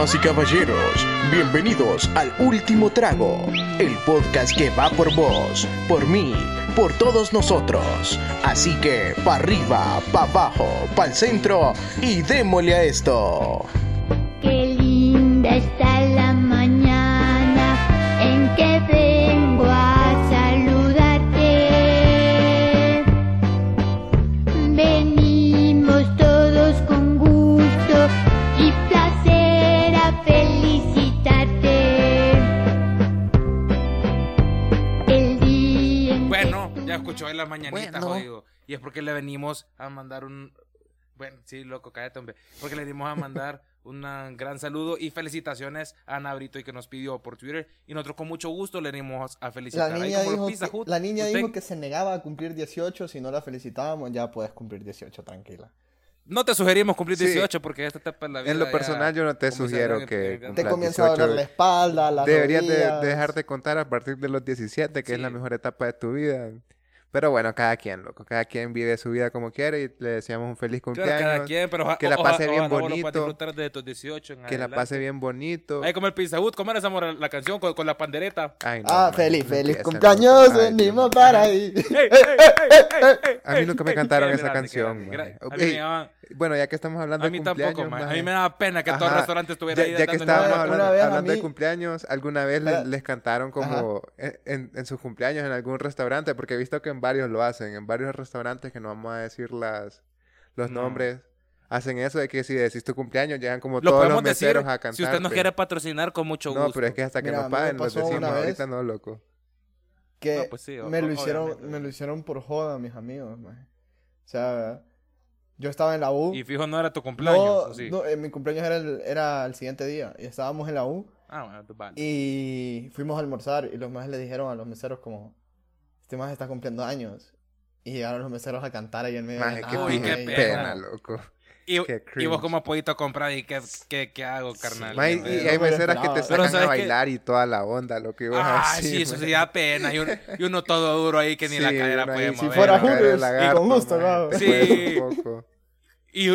Damas y caballeros, bienvenidos al Último Trago, el podcast que va por vos, por mí, por todos nosotros. Así que, pa' arriba, pa' abajo, pa' el centro y démosle a esto. Qué linda está Bueno. jodido. Y es porque le venimos a mandar un. Bueno, sí, loco, cállate, hombre. Porque le venimos a mandar un gran saludo y felicitaciones a Ana Brito y que nos pidió por Twitter. Y nosotros con mucho gusto le venimos a La felicitar. Ahí niña, dijo Pizza que, la niña usted dijo que se negaba a cumplir 18. Si no la felicitábamos, ya puedes cumplir 18, tranquila. No te sugerimos cumplir Sí. 18 porque esta etapa de la vida. En lo personal, yo no te sugiero que Te comienza a doler 18, la espalda, Deberías de, rodillas. de dejar de contar a partir de los 17, que es la mejor etapa de tu vida. Pero bueno, cada quien, loco. Cada quien vive su vida como quiere y le deseamos un feliz Claro, cumpleaños. cada quien, pero que la pase bien bonito. disfrutar de tus 18 en que la pase bien bonito. Ahí como el Pizza Hut, ¿cómo era esa mora- la canción con, con la pandereta? Ay, no, Ah, man, feliz, feliz cumpleaños. Ay, venimos para ahí. ¡Ey, ey, ey, ey, ey, ey, A mí nunca me cantaron esa canción. A mí Bueno, ya que estamos hablando A de mí cumpleaños, tampoco, man. A maje. mí me daba pena que todo el restaurante estuviera ya, ahí ya que estábamos hablando, a de mí- cumpleaños, alguna vez les cantaron como en, en- en sus cumpleaños en algún restaurante, porque he visto que en varios lo hacen, en varios restaurantes que no vamos a decir las los No. nombres, hacen eso de que si decís tu cumpleaños llegan como Lo todos los decir meseros a cantar. si usted nos quiere patrocinar con mucho gusto. No, pero es que hasta que Mira, nos paguen nos pasó decimos, una vez- ahorita no, loco. Que No, pues sí, o- me, lo hicieron, obviamente. me lo hicieron por joda, mis amigos. O sea, yo estaba en la U. Y fijo, no era tu cumpleaños, no, ¿o sí? no, eh, mi cumpleaños era el, era el siguiente día. Y estábamos en la U. Ah, bueno, vale. Y fuimos a almorzar. Y los más le dijeron a los meseros como... Este más está cumpliendo años. Y llegaron los meseros a cantar ahí en medio Maje, de qué la Uy, qué y- pena, pena. loco. Y, qué y vos como pollito comprar y qué, qué, qué hago, carnal. Y, y hay no meseras que te sacan a bailar y toda la onda, lo que ibas Ah, así. sí, eso sí da pena. Y uno, y uno todo duro ahí que ni la cadera puede ahí, Si mover. fuera Hooters, lagarto, con gusto, te Sí. cuesta un poco. Y,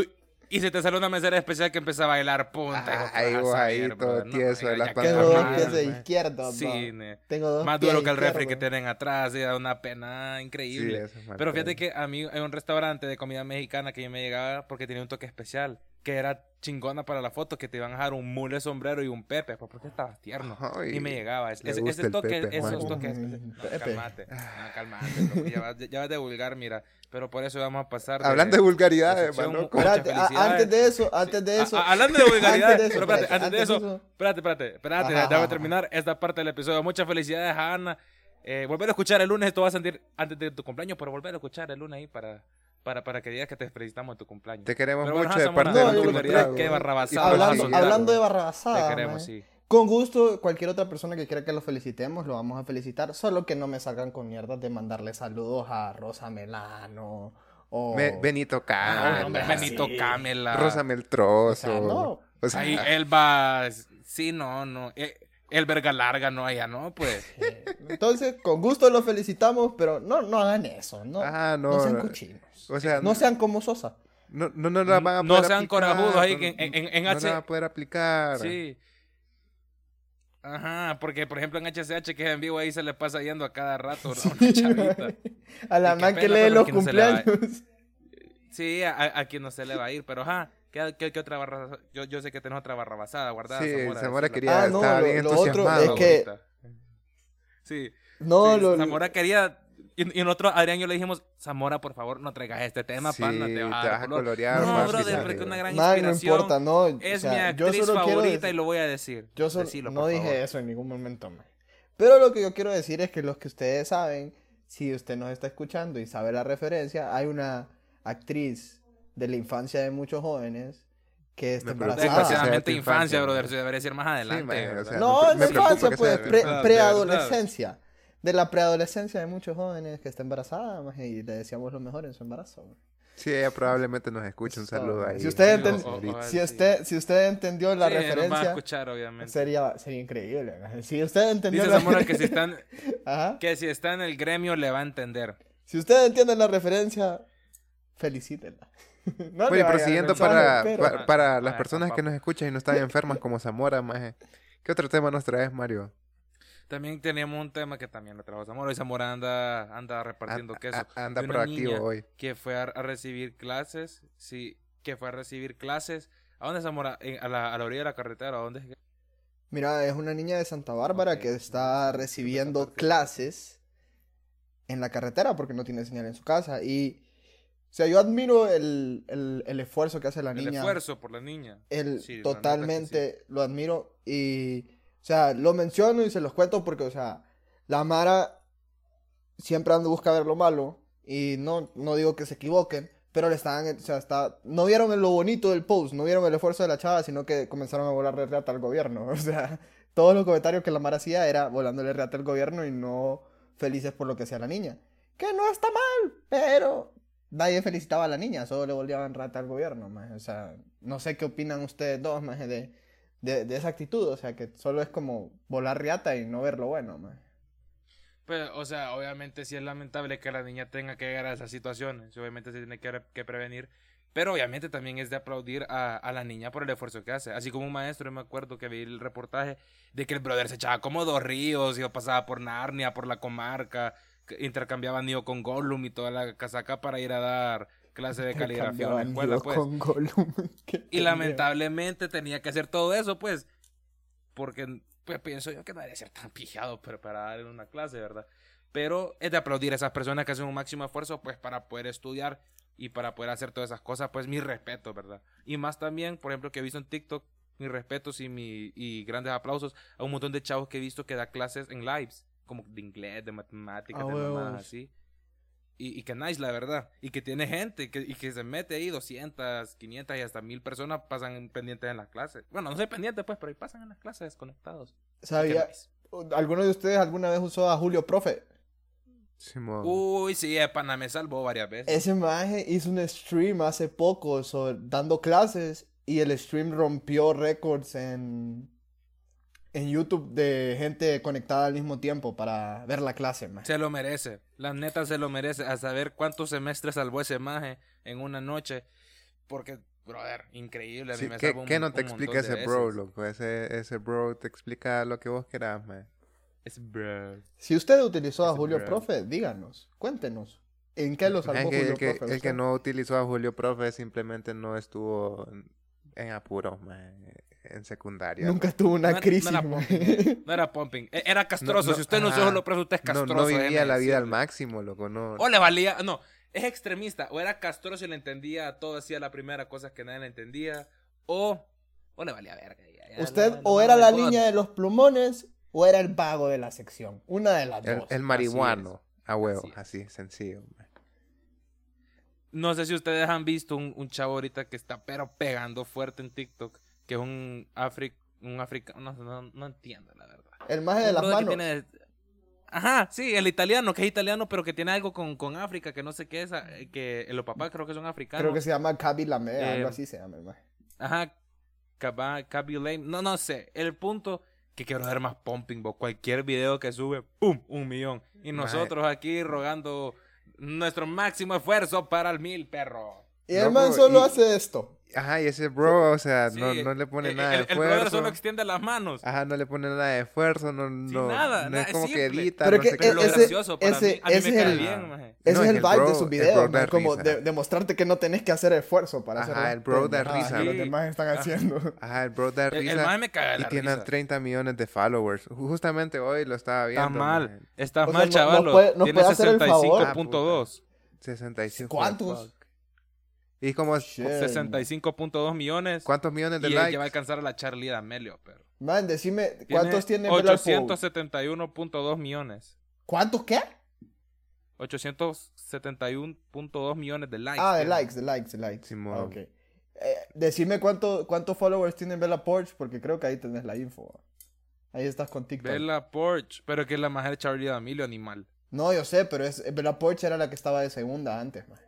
y se te sale una mesera especial que empieza a bailar punta. Ah, ahí vos ahí todo tieso de las Tengo dos pies de man. izquierda. Sí, pa. ne. Tengo dos Más pies duro que el refri que tienen atrás, y da una pena Sí, increíble. eso es mal Pero fíjate que a mí hay un restaurante de comida mexicana que yo me llegaba porque tenía un toque especial, que era chingona para la foto, que te iban a dejar un mule sombrero y un pepe, pues porque estabas tierno. Ay, y me llegaba. Ese, ese- ese toque, Pepe, esos mano. toques. Mm, No, Pepe. calmate, no, calmate, ya, vas, ya vas de vulgar, mira. Pero por eso vamos a pasar. Hablando de vulgaridades, man, a- felicidades. antes de eso, antes de eso. A- a- hablando de vulgaridades, antes de eso, pero espérate, espérate, antes de eso, espérate, espérate, espérate, Ajá, déjame ajá. terminar esta parte del episodio. Muchas felicidades a Ana. Eh, volver a escuchar el lunes, esto va a sentir antes de tu cumpleaños, pero volver a escuchar el lunes ahí para, para, para que digas que te felicitamos en tu cumpleaños. Te queremos Pero bueno, mucho de parte No, de barrabasada. Hablando, de Te barrabasada. queremos, maje. sí. Con gusto, cualquier otra persona que quiera que lo felicitemos, lo vamos a felicitar. Solo que no me salgan con mierdas de mandarle saludos a Rosa Melano o... Me- Benito Ah, Camela. hombre, Benito Camela. Rosa Meltroso. O sea, no. O sea, Ahí, Elba. Sí, no, no. Eh, El verga larga, no, allá, no, pues. Eh, Entonces, con gusto lo felicitamos, pero no, no hagan eso. No, Ah, no, no sean no. O sea, No sean como Sosa. no, no, no la van a No poder sean aplicar, corajudos ahí no- que en- en- en no H- la van a poder aplicar. Sí. Ajá, porque por ejemplo en HCH que es en vivo ahí se le pasa yendo a cada rato ¿no? una chavita. A la man que pena, lee los no cumpleaños. Sí, a, a quien no se le va a ir, pero ajá, ¿qué, qué- qué otra barra? Yo, yo sé que tenés otra barra basada guardada. Sí, Zamora, Zamora quería, Ah, no, estaba lo- bien lo otro es que-. Sí. No, sí, lo, Zamora quería... Y, y nosotros, Adrián, yo le dijimos, Zamora, por favor, no traigas este tema, Sí, pana, te te vas a vas a color". colorear, No, más brother, porque una gran no inspiración. importa, no. Es o sea, mi yo actriz solo quiero favorita decir- y lo voy a decir. Yo solo- Decilo, no dije favor. eso en ningún momento. man. Pero lo que yo quiero decir es que los que ustedes saben, si usted nos está escuchando y sabe la referencia, hay una actriz de la infancia de muchos jóvenes que está embarazada. infancia, infancia, brother, se debería decir más adelante. man, o sea, No, preocupa infancia, pues, preadolescencia. De la preadolescencia de muchos jóvenes que está embarazada, maje, y le deseamos lo mejor en su embarazo. man. Sí, ella probablemente nos escucha. Un saludo ahí. Si usted, Sí, enten- o- o- o- si usted, si usted entendió la Sí, nos van a referencia, escuchar, obviamente. sería, sería increíble. Si usted entendió Dice la Zamora que si, están, Ajá. que si está en el gremio le va a entender. Si usted entiende la referencia, felicítenla. No Oye, prosiguiendo mensaje, para, pero- pa- para las Ay, personas papá. que nos escuchan y no están enfermas como Zamora, maje. ¿Qué otro tema nos traes, Mario? También teníamos un tema que también lo trajo Zamora. Y Zamora anda, anda repartiendo A- queso. a- anda proactivo hoy. Que fue a, a recibir clases. Sí, que fue a recibir clases. ¿A dónde Zamora? A, la, a la orilla de la carretera. ¿A dónde? Mira, es una niña de Santa Bárbara Ok, que está recibiendo clases en la carretera porque no tiene señal en su casa. Y, o sea, yo admiro el, el- el esfuerzo que hace la El niña. esfuerzo por la niña. El, Sí, totalmente lo admiro y, o sea, lo menciono y se los cuento porque, o sea, la Mara siempre anda busca ver lo malo y no, no digo que se equivoquen, pero le estaban, o sea, está, no vieron lo bonito del post, no vieron el esfuerzo de la chava, sino que comenzaron a volarle reata al gobierno, o sea, todos los comentarios que la Mara hacía era volándole reata al gobierno y no felices por lo que hacía la niña, que no está mal, pero nadie felicitaba a la niña, solo le volvían rata al gobierno. O sea, no sé qué opinan ustedes dos, maje, de, de, de esa actitud. O sea, que solo es como volar riata y no ver lo bueno, maje. Pero, o sea, obviamente sí es lamentable que la niña tenga que llegar a esas situaciones. Obviamente se tiene que, re- que prevenir. Pero obviamente también es de aplaudir a, la niña por el esfuerzo que hace. Así como un maestro, me acuerdo que vi el reportaje de que el brother se echaba como dos ríos y pasaba por Narnia, por la comarca, intercambiaba nido con Gollum y toda la casaca para ir a dar clase de caligrafía en la escuela, pues. con Gollum. Y lamentablemente tenía que hacer todo eso, pues, porque pues, pienso yo que no debería ser tan pijado pero para darle una clase, ¿verdad? Pero es de aplaudir a esas personas que hacen un máximo esfuerzo, pues, para poder estudiar y para poder hacer todas esas cosas, pues, mi respeto, ¿verdad? Y más también, por ejemplo, que he visto en TikTok, mis respetos y, mi, y grandes aplausos a un montón de chavos que he visto que da clases en lives, como de inglés, de matemáticas, Ah, de mamadas así. Y, y que nice, la verdad. Y que tiene gente que, y que se mete ahí 200, 500 y hasta 1000 personas pasan pendientes en las clases. Bueno, no sé pendientes, pues, pero ahí pasan en las clases desconectados. ¿Sabía? nice. ¿Alguno de ustedes alguna vez usó a Julio Profe? Simón. Uy, sí, pana me salvó varias veces. Ese maje hizo un stream hace poco sobre- dando clases y el stream rompió récords en, en YouTube de gente conectada al mismo tiempo para ver la clase, maje. Se lo merece. La neta se lo merece. A saber cuántos semestres salvó ese maje en una noche. Porque, brother, increíble. A mí Sí, me ¿qué, salvó un- qué no te explica ese bro, veces. loco? Ese, ese bro te explica lo que vos querás, man. Es bro. Si usted utilizó a Julio bro. Profe, díganos, cuéntenos. ¿En qué lo Es salvó que Julio el, que, Profe? el que no utilizó a Julio Profe simplemente no estuvo en- en apuros, man, en secundaria. Nunca tuvo una No crisis, no era pumping, no era pumping. E- Era castroso. No, no, si usted no usó lo preso, usted es castroso. no vivía la vida al máximo, loco, no. O le valía, no, es extremista, o era castroso y le entendía todo, hacía la primera cosa que nadie le entendía, o, o le valía verga. ya, ya, Usted no, no, o era no, la no, niña de los plumones o era el vago de la sección. Una de las El, dos. el marihuano, a huevo, Así sencillo. man. No sé si ustedes han visto un, un chavo ahorita que está pero pegando fuerte en TikTok, que es un afri, un africano, no, no, no entiendo la verdad. El maje de las manos. tiene- Ajá, sí, el italiano, que es italiano, pero que tiene algo con, con África, que no sé qué es, eh, que los papás creo que son africanos. Creo que se llama Kaby Lamé, Eh, algo así se llama el maje. Ajá, Lame. No, no sé. El punto que quiero ver más pumping, bo. Cualquier video que sube, ¡pum! Un millón. Y nosotros aquí rogando nuestro máximo esfuerzo para el mil, perro. Y el man solo y- hace esto. Ajá, y ese bro, o sea, Sí, no, no le pone el- nada el, de el brother esfuerzo. solo extiende las manos. Ajá, no le pone nada de esfuerzo, no, no, nada, no nada, es es como que simple. edita, Pero no que sé Pero qué. lo ese- gracioso para ese- mí, a mí ese me es cae el- bien, maje. Ese No, es el el vibe bro- de sus el videos, bro ¿no? da como de- demostrarte que no tenés que hacer esfuerzo para Ajá, hacer el bro da risa. que los Sí. demás están Ah. haciendo. Ajá, el bro da El, el risa. maje me caga de y tiene risa. 30 millones de followers. Justamente hoy lo estaba viendo. Estás mal. Estás mal, no- chaval. Tiene puede hacer el favor. 65.2. 65. ¿Cuántos? ¿Y como Shit. 65.2 millones. cuántos millones de y likes? que va a alcanzar a la Charlie D'Amelio, pero. Man, decime, Tiene ¿cuántos tiene Bella Poe? 871.2 millones. ¿Cuántos qué? 871.2 millones de likes. Ah, de tiene. likes, de likes, de likes. Simón. Ah, ok. Eh, decime cuánto, cuántos followers tiene Bella Porsche, porque creo que ahí tenés la info. Ahí estás con TikTok. Bella Porsche. Pero que es la mujer de Charlie D'Amelio, animal. No, yo sé, pero es, Bella Porsche era la que estaba de segunda antes, man.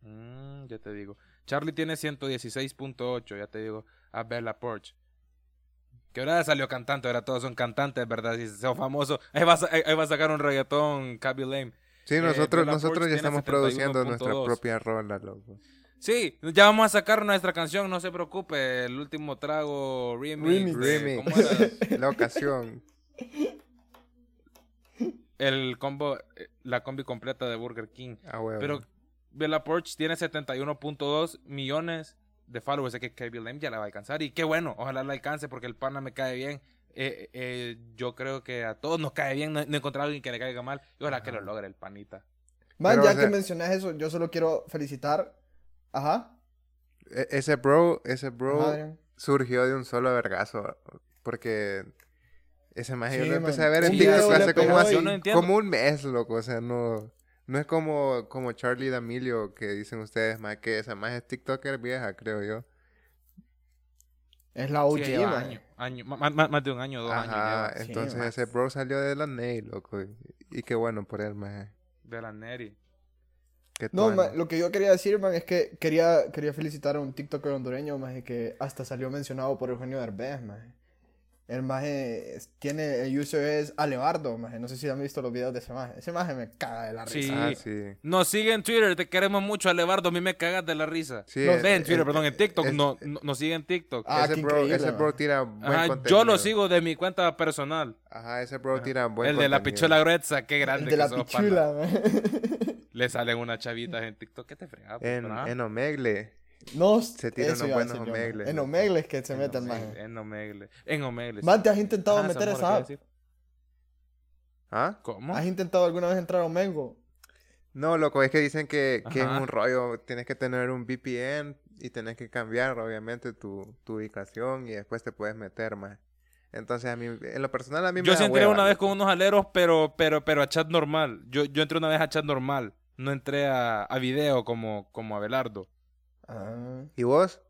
Mm, ya te digo. Charlie tiene 116.8, ya te digo. A Bella Porsche. Que ahora salió cantante, ahora todos son cantantes, ¿verdad? Si son famosos. Ahí va, a, ahí va a sacar un reggaetón, Cabby Lame. Sí, Eh, nosotros, nosotros Porch ya estamos produciendo nuestra 71.2. propia rola, loco. Sí, ya vamos a sacar nuestra canción, no se preocupe. El último trago remix. Remix. de- Remix. La ocasión. El combo, eh, la combi completa de Burger King. Ah, huevo. Pero Bella Porch tiene 71.2 millones de followers. Así que Kevin Lame ya la va a alcanzar. Y qué bueno, ojalá la alcance porque el pana me cae bien. Eh, eh, yo creo que a todos nos cae bien. No, no he encontrado a alguien que le caiga mal. Y ojalá que lo logre el panita. Man, Pero, ya o sea- que mencionas eso, yo solo quiero felicitar. Ajá. E- ese bro, ese bro Ajá, Adrián. surgió de un solo vergazo. Porque ese yo Sí, lo empecé man. a ver en TikTok hace como, Yo entiendo. como un mes, loco. O sea, no, no es como, como Charlie D'Amelio que dicen ustedes, más que esa más es TikToker vieja, creo yo. Es la OG, Sí, lleva man. año, año, ma- más, de un año, dos años Ajá. Sí, entonces man. ese bro salió de la Ney, loco. Y, y qué bueno por él, más. De la Neri. No, man, lo que yo quería decir, man, es que quería, quería felicitar a un TikToker hondureño, man, que hasta salió mencionado por Eugenio Derbez, man. El maje tiene, el user es Alevardo, maje. No sé si han visto los videos de ese maje. Ese maje me caga de la Sí. risa. Ah, sí. Nos sigue en Twitter, te queremos mucho, Alevardo. A mí me cagas de la risa. Sí, Nos ve en Twitter, es- perdón, en TikTok. es- no, no- nos sigue en TikTok. Ah, ese bro, ese bro tira buen Ajá, contenido. yo lo sigo de mi cuenta personal. Ajá, ese bro tira buen el de la pichula gruesa, qué El grande de que la sos, pichula. Le salen unas chavitas en TikTok. ¿Qué te fregas? En, pana? en Omegle. No, Se tiran unos buenos yo, omegles, En loco. Omegle es que se En mete el Omegle, maje. En Omegle. En Omegle. sí. Man, ¿te has intentado meter esa ¿qué app? ¿Ah? ¿Cómo? ¿Has intentado alguna vez entrar a Omengo? No, loco, es que dicen que, que es un rollo. Tienes que tener un VPN y tienes que cambiar, obviamente, tu, tu ubicación y después te puedes meter más. Entonces, a mí, en lo personal, a mí me Yo sí entré hueva, una vez con unos aleros, pero, pero, pero a chat normal. Yo, yo entré una vez a chat normal. No entré a, a video como, como Abelardo. Ah. ¿Y vos?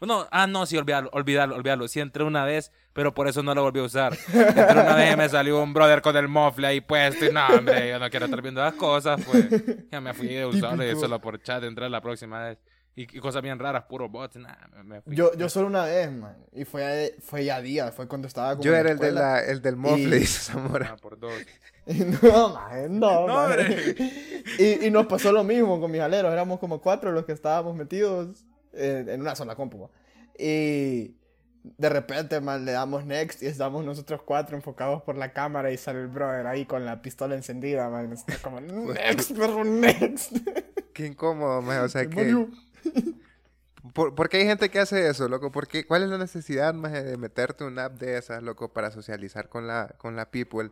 No, ah, no, sí, olvídalo, olvídalo, olvídalo. Sí entré una vez, pero por eso no lo volví a usar. Entré una vez y me salió un brother con el mofle ahí puesto. Y no, hombre, yo no quiero estar viendo las cosas, pues. Ya me fui de usarlo y solo por chat entré la próxima vez. Y, y cosas bien raras, puro bots. Nah, me, me fui. Yo, yo solo una vez, man. Y fue, fue ya día, fue cuando estaba como Yo era el, de la, el del mofle, Y- dice Zamora. Ah, por dos. no, man, no, No, man. Y, y nos pasó lo mismo con mis aleros. Éramos como cuatro los que estábamos metidos en, en una sola compu. man. Y de repente, man, le damos next y estamos nosotros cuatro enfocados por la cámara y sale el brother ahí con la pistola encendida, man. Está como, next, perro, next. Qué incómodo, más. O sea, que... ¿Por, qué hay gente que hace eso, loco? ¿Por qué- ¿Cuál es la necesidad, más de meterte una app de esas, loco, para socializar con la, con la people?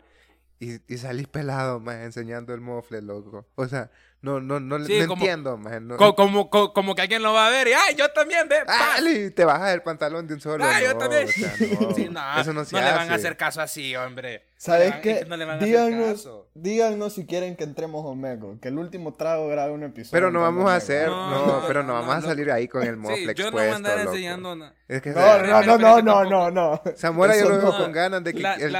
Y, y salís pelado, más, enseñando el mofle, loco. O sea, no, no, no, Sí, no como- entiendo. No, Co- como, co- como que alguien lo va a ver y ¡ay, yo también! Ve, ¡Ah, te bajas el pantalón de un solo. ¡Ah, yo no, también! o sea, no, Sí, no, eso no se le van a hace. hacer caso así, hombre. ¿Sabes No le qué? van- no le van a hacer díganos, caso. díganos si quieren que entremos Omego. Que el último trago grabe un episodio. Pero no vamos a hacer, No, no, no, pero no, no, no, vamos a no. salir ahí con el Sí, mofle yo no voy a expuesto, andar loco. enseñando nada. Es que No, no, no, no, no, no, no. Zamora yo lo veo no. con ganas de que que hacer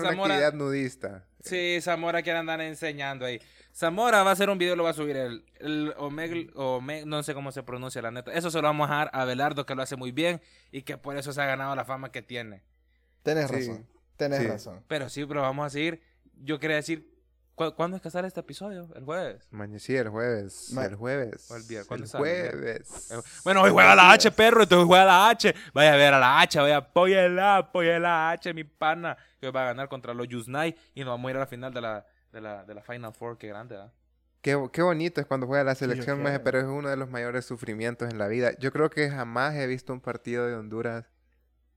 una actividad nudista. Sí, Zamora quiere andar enseñando ahí. Zamora va a hacer un video, lo va a subir el, el Omegle, Ome- no sé cómo se pronuncia la neta. Eso se lo vamos a dejar a Belardo, que lo hace muy bien y que por eso se ha ganado la fama que tiene. Tenés Sí. razón. Tenés Sí. razón. Pero sí, pero vamos a seguir. Yo quería decir, ¿cu- ¿cuándo es que sale este episodio? ¿El jueves? Mañana sí, el jueves. Ma- el jueves. O el jueves. Bueno, hoy juega la H, perro, entonces juega la H. Vaya a ver a la H, vaya, apóyela, apóyela la H, mi pana. Que hoy va a ganar contra los Yusnai y nos vamos a ir a la final de la, de la, de la Final Four, qué grande, ¿verdad? Qué, qué bonito es cuando juega la selección, maje, creo. pero es uno de los mayores sufrimientos en la vida. Yo creo que jamás he visto un partido de Honduras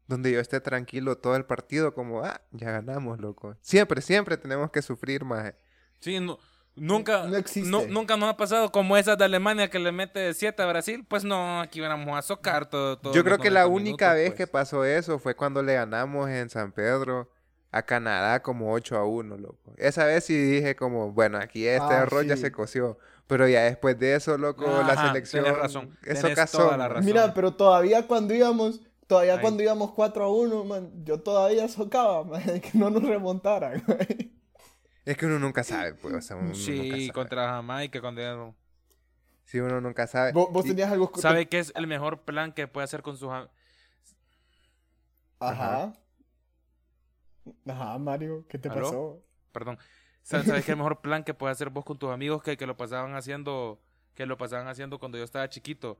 donde yo esté tranquilo todo el partido como, ah, ya ganamos, loco. Siempre, siempre tenemos que sufrir, más. Sí, no, nunca, No nu- nunca nos ha pasado como esas de Alemania que le mete 7 a Brasil. Pues no, aquí vamos a socar todo. todos Yo creo que la 90 única minutos, vez pues. que pasó eso fue cuando le ganamos en San Pedro a Canadá como 8 a 1, loco. Esa vez sí dije como, bueno, aquí este Ah, arroz ya sí. se coció. Pero ya después de eso, loco, la Ajá, selección... tenés razón, Eso tenés casó. toda la razón. Mira, pero todavía cuando íbamos, todavía Ahí. cuando íbamos 4 a 1, man, yo todavía socaba, man, que no nos remontaran. güey. Es que uno nunca sabe, pues. O sea, uno nunca Sí, sabe. contra Jamaica, contra... Sí, uno nunca sabe. ¿Vos, tenías algo... ¿Sabe qué es el mejor plan que puede hacer con sus... am- Ajá. Ajá, Mario, ¿qué te ¿Aló? pasó? Perdón. ¿Sabes, sabes qué el mejor plan que puedes hacer vos con tus amigos que, que lo pasaban haciendo, que lo pasaban haciendo cuando yo estaba chiquito?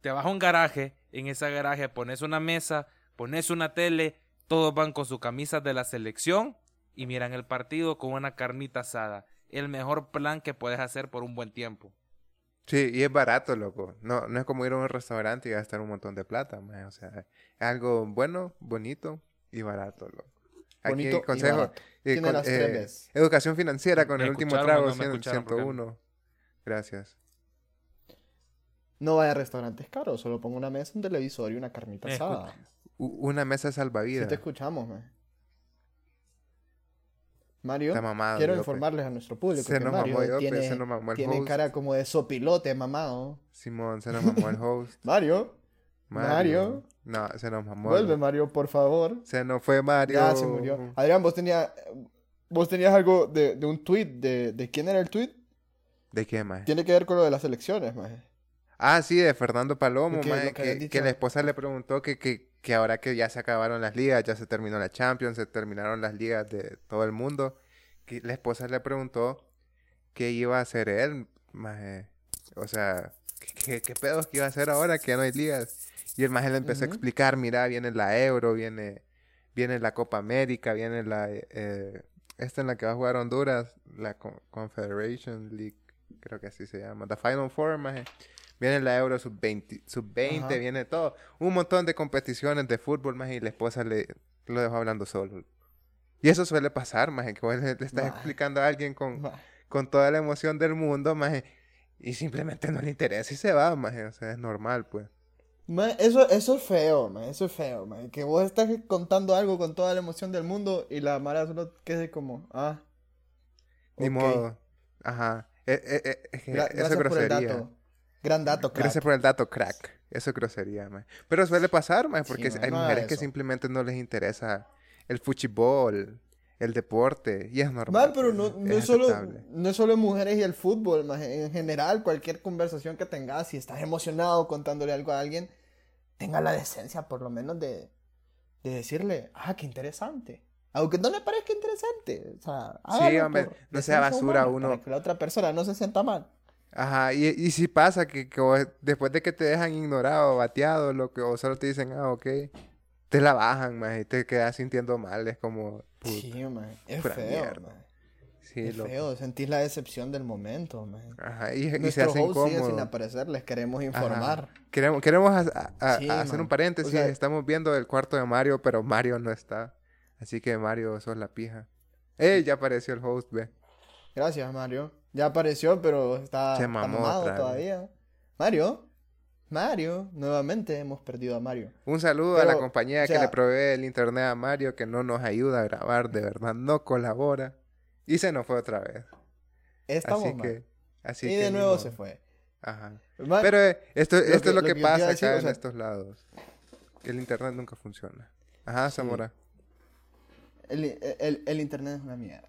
Te vas a un garaje, en ese garaje pones una mesa, pones una tele, todos van con sus camisas de la selección y miran el partido con una carnita asada. El mejor plan que puedes hacer por un buen tiempo. Sí, y es barato, loco. No, no es como ir a un restaurante y gastar un montón de plata. O sea, es algo bueno, bonito y barato, loco. Aquí Bonito y consejo. barato. eh, Tiene con- las eh, educación financiera con ¿Me el último trago, no me 100, escucharon? Porque- 101. Gracias. No vaya a restaurantes caros, solo pongo una mesa, un televisor y una carnita Me asada. Una mesa Si salvavidas. te escuchamos, man. Mario, mamado, quiero informarles a nuestro público Se que nos Mario mamó tiene, se nos mamó el tiene host. cara como de sopilote mamado. Simón, se nos mamó el host. Mario, Mario. No, se nos mamó. vuelve el- Mario, por favor. Se nos fue Mario. Ya se murió. Adrián, vos tenías, vos tenías algo de, de un tweet, de, de quién era el tweet? ¿De qué, más? Tiene que ver con lo de las elecciones, man. Ah, sí, de Fernando Palomo, ¿Qué? maje, que la esposa le preguntó que, que, que ahora que ya se acabaron las ligas, ya se terminó la Champions, se terminaron las ligas de todo el mundo, que la esposa le preguntó qué iba a hacer él, maje. O sea, ¿qué, qué pedos que iba a hacer ahora que ya no hay ligas? Y el maje le empezó a explicar, mira, viene la Euro, viene, viene la Copa América, viene la... eh, esta en la que va a jugar Honduras, la Con- Confederation League, creo que así se llama, The Final Four, maje. Viene la Euro sub-20, sub-20, Ajá. viene todo. Un montón de competiciones de fútbol, más y la esposa le lo dejó hablando solo. Y eso suele pasar, más que vos le, le estás explicando a alguien con, con toda la emoción del mundo, más y simplemente no le interesa y se va, más o sea, es normal, pues. Ma, eso, eso es feo, man. Eso es feo, man. Que vos estás contando algo con toda la emoción del mundo y la Mara solo quede como, ah. Ni modo. Ajá. Eh, eh, eh, es que Gra- eso es gracias por el grosería. dato. Gran dato, crack. Gracias por el dato, crack. Eso es grosería, man. Pero suele pasar, man, porque Sí, man, hay no mujeres que simplemente no les interesa el fútbol, el deporte, y es normal. Man, pero pues, no, no, es es solo, no es solo mujeres y el fútbol, man. En general, cualquier conversación que tengas, si estás emocionado contándole algo a alguien, tenga la decencia por lo menos de, de decirle, ah, qué interesante. Aunque no le parezca interesante. O sea, hágalo hombre, por no sea basura uno. Para que la otra persona no se sienta mal. Ajá, y, y si pasa que, que vos- después de que te dejan ignorado, bateado, lo que, o solo te dicen, ah, ok, te la bajan, más y te quedas sintiendo mal, es como, puta, Sí, man. Es feo, man. Sí, es loco. feo. Sentís la decepción del momento, man. Ajá, y, y se Nuestro hace host sigue sin aparecer, les queremos Ajá. informar. Queremos, queremos a- a- a- Sí, hacer un paréntesis. O sea- Estamos viendo el cuarto de Mario, pero Mario no está. Así que Mario, sos la pija. ¡Ey! Ya apareció el host, ve. Gracias, Mario. Ya apareció, pero está, está mamado todavía. Mario, Mario, nuevamente hemos perdido a Mario. Un saludo a la compañía o que le provee el internet a Mario, que no nos ayuda a grabar, de verdad, no colabora. Y se nos fue otra vez. Estamos así que. Así y que de nuevo se fue. Ajá. Pero eh, esto, esto que- es lo lo que pasa decir, acá o en estos lados. El internet nunca funciona. Ajá, Sí. Zamora. el, el- el internet es una mierda.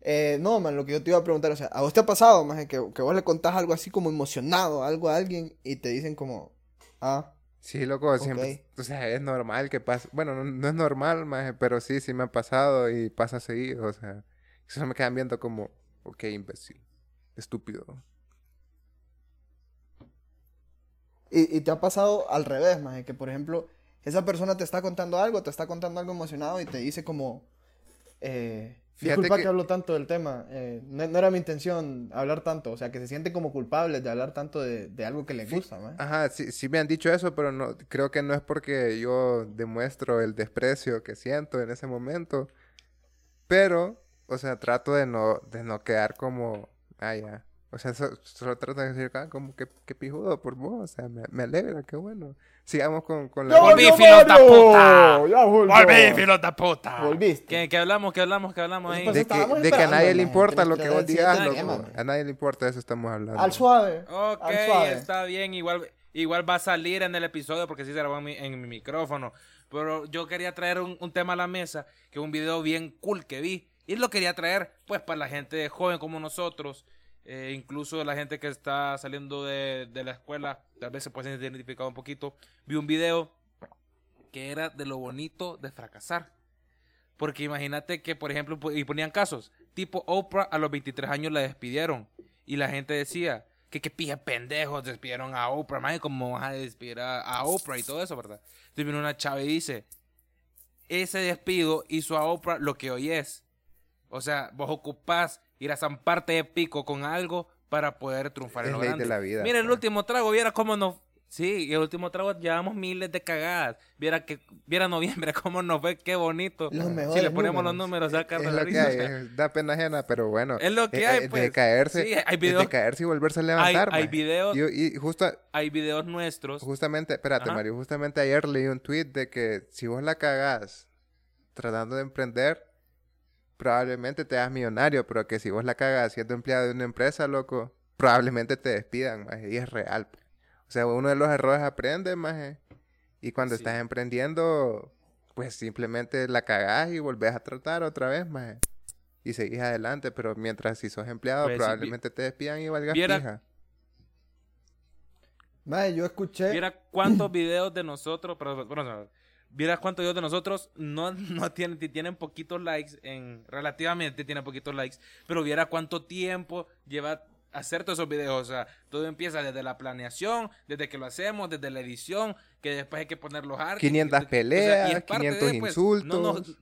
Eh, no, man, lo que yo te iba a preguntar, o sea, ¿a vos te ha pasado, man, que, que vos le contás algo así como emocionado, algo a alguien y te dicen como, ah, Sí, loco, siempre. O sea, es normal que pase. Bueno, no, no es normal, maje, pero sí, sí me ha pasado y pasa seguido. O sea, eso me quedan viendo como, ok, imbécil, estúpido. Y, y te ha pasado al revés, maje, que por ejemplo, esa persona te está contando algo, te está contando algo emocionado y te dice como, eh, Fíjate disculpa que... que- hablo tanto del tema, eh, no, no era mi intención hablar tanto, o sea, que se siente como culpable de hablar tanto de, de algo que le gusta, maje. Ajá, sí, sí me han dicho eso, pero no, creo que no es porque yo demuestro el desprecio que siento en ese momento. Pero, o sea, trato de no, de no quedar como, ah, ya. O sea, so- solo trato de decir, ah, como que, que pijudo por vos. O sea, me, me alegra, qué bueno. Sigamos con, con la... ¡Ya Volví, filota puta. ¡Ya! ¡Volví, filota puta! Volviste. ¿Qué, qué hablamos? ¿Qué hablamos? ¿Qué hablamos ahí? Pues De que, de que a nadie le importa lo que vos digas, loco. A nadie le importa, de eso estamos hablando. Al suave. Ok, al suave. está bien. Igual, igual va a salir en el episodio porque sí se grabó en mi, en mi micrófono. Pero yo quería traer un, un tema a la mesa, que es un video bien cool que vi. Y lo quería traer, pues, para la gente joven como nosotros. eh, incluso la gente que está saliendo de, de la escuela, tal vez se puede sentir identificado un poquito. Vi un video que era de lo bonito de fracasar. Porque imagínate que, por ejemplo, y ponían casos. tipo Oprah a los 23 años la despidieron. Y la gente decía que qué pija pendejos despidieron a Oprah. Más como vas a despedir a, a Oprah y todo eso, ¿verdad? Entonces viene una chava y dice, ese despido hizo a Oprah lo que hoy es. O sea, vos ocupás ir a zamparte de pico con algo para poder triunfar en Es lo ley de la vida, Mira, el último trago, viera cómo nos... Sí, el último trago llevamos miles de cagadas. Viera que viera noviembre cómo nos ve, qué bonito. Los si mejores le ponemos los números. saca Es la lo que risa. hay, es- da pena ajena, pero bueno. Es lo que eh, hay, eh, De pues. caerse, Sí, hay es videos- de caerse y volverse a levantar. hay videos, Y, y justo, hay videos nuestros. justamente, espérate, Ajá. Mario, justamente ayer leí un tweet de que si vos la cagás tratando de emprender, probablemente te das millonario, pero que si vos la cagas siendo empleado de una empresa, loco, probablemente te despidan, maje, y es real. pues. O sea, uno de los errores aprende, maje, y cuando Sí. estás emprendiendo, pues simplemente la cagás y volvés a tratar otra vez, maje. Y seguís adelante, pero mientras si sos empleado, Pues probablemente te despidan y valgas viera- fija. Mae, yo escuché. Viera cuántos videos de nosotros, pero bueno, no, viera cuántos videos de nosotros no, no tienen, tienen poquitos likes, en, relativamente tienen poquitos likes, pero viera cuánto tiempo lleva hacer todos esos videos. O sea, todo empieza desde la planeación, desde que lo hacemos, desde la edición, que después hay que poner los arcos. 500 peleas, 500 insultos.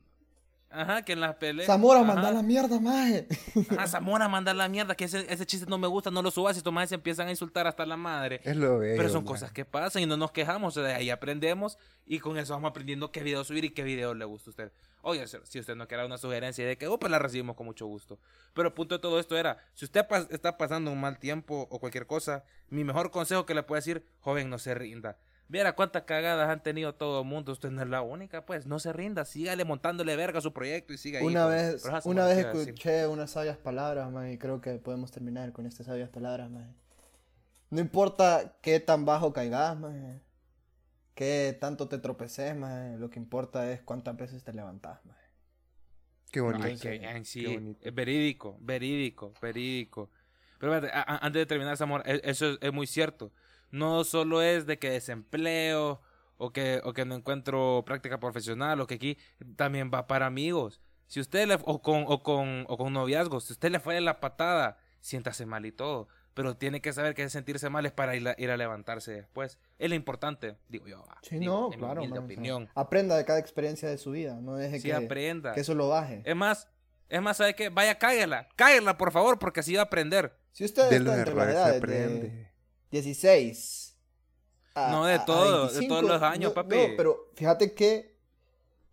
Ajá, que en las peleas. Zamora, ajá. manda la mierda, mae. Ajá, Zamora, manda la mierda, que ese, ese chiste no me gusta, no lo subas y tomás se empiezan a insultar hasta la madre. Es lo bello, Pero son maje. cosas que pasan y no nos quejamos, o sea, de ahí aprendemos y con eso vamos aprendiendo qué video subir y qué video le gusta a usted. Oye, si- usted no quiere una sugerencia de que, oh, pues la recibimos con mucho gusto. Pero el punto de todo esto era, si usted pas- está pasando un mal tiempo o cualquier cosa, mi mejor consejo que le puedo decir, joven, no se rinda. Viera cuántas cagadas han tenido todo el mundo, usted no es la única, pues, no se rinda, sígale montándole verga a su proyecto y siga ahí. Una pues. vez, ajá, una vez escuché unas sabias palabras, mae, y creo que podemos terminar con estas sabias palabras, mae. No importa qué tan bajo caigas, mae. Qué tanto te tropeces, mae. Lo que importa es cuántas veces te levantas, mae. Qué bonito. Ay, que- ay, sí, Qué bonito. es verídico, verídico, verídico. Pero antes de terminar, Zamora, e- eso es, es muy cierto. No solo es de que desempleo o que, o que no encuentro práctica profesional o que aquí también va para amigos. Si usted le, o con, o con, o con noviazgos, si usted le fue de la patada, siéntase mal y todo. Pero tiene que saber que sentirse mal es para ir a, ir a levantarse después. Es lo importante, digo yo. ah, Sí, digo, no, en claro, o sea, opinión. aprenda de cada experiencia de su vida. No deje Sí, que, aprenda. que eso lo baje. Es más, es más, ¿sabe qué? Vaya, cáguela. Cáguela, por favor, porque así va a aprender. Si usted De los está entre se edades de aprende. 16 a- No, de a- a todo, de todos los años, no, papi. no, pero fíjate que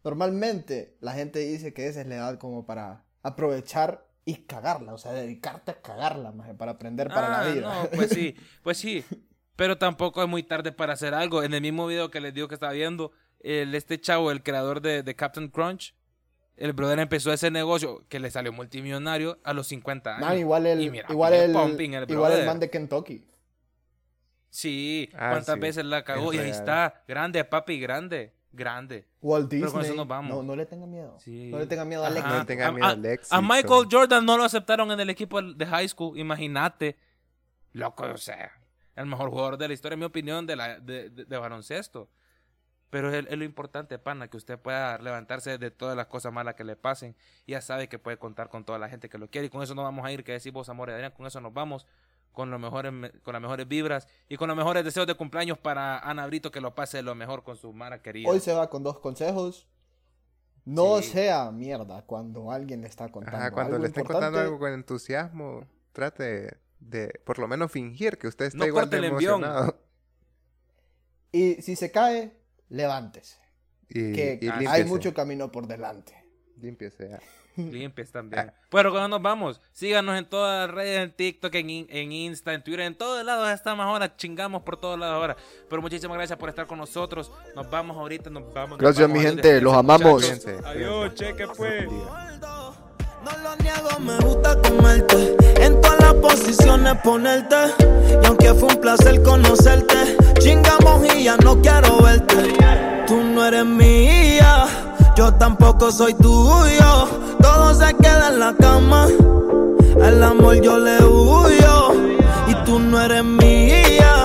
normalmente la gente dice que esa es la edad como para aprovechar y cagarla, o sea, dedicarte a cagarla, maje, para aprender para Ah, la vida. No, pues sí, pues sí. Pero tampoco es muy tarde para hacer algo. En el mismo video que les digo que estaba viendo, el, este chavo, el creador de, de Captain Crunch, el brother empezó ese negocio que le salió multimillonario a los 50 años. Man, igual el, Y mira, igual el, pumping el igual el man de Kentucky. Sí, Ah, cuántas sí, veces la cagó es y ahí está. Grande, papi, grande, grande. Walt Pero Disney. con eso nos vamos. No, no le tenga miedo. Sí. No le tenga miedo a Alex. No tenga A- miedo a- A. Michael Jordan no lo aceptaron en el equipo de high school, imagínate. Loco, o sea, el mejor jugador de la historia, en mi opinión, de, la, de, de- de baloncesto. Pero es, es lo importante, pana, que usted pueda levantarse de todas las cosas malas que le pasen. Y ya sabe que puede contar con toda la gente que lo quiere. Y con eso no vamos a ir, que decís vos, amor y Adrián, con eso nos vamos. Con, los mejores, me- con las mejores vibras y con los mejores deseos de cumpleaños para Ana Brito, que lo pase lo mejor con su Mara querida. Hoy se va con dos consejos. No Sí. sea mierda cuando alguien le está contando. Ajá, cuando algo le estén importante. contando algo con entusiasmo, trate de por lo menos fingir que usted está No igual de el envión. emocionado. Y si se cae, levántese. Y, que y hay mucho camino por delante. Límpiese, ah. Limpies también. Bueno, cuando nos vamos, síganos en todas las redes, en TikTok, en, in- en Insta, en Twitter, en todos lados estamos ahora, chingamos por todos lados ahora. Pero muchísimas gracias por estar con nosotros. Nos vamos ahorita, nos vamos. nos Gracias, vamos. mi gente, despídense, los amamos. muchachos. Adiós, cheque pues. No lo niego, me gusta comerte. En todas las posiciones ponerte. Y aunque fue un placer conocerte, chingamos y ya no quiero verte. Tú no eres mía, yo tampoco soy tuyo. Todo se queda en la cama. El amor yo le huyo. Y tú no eres mía,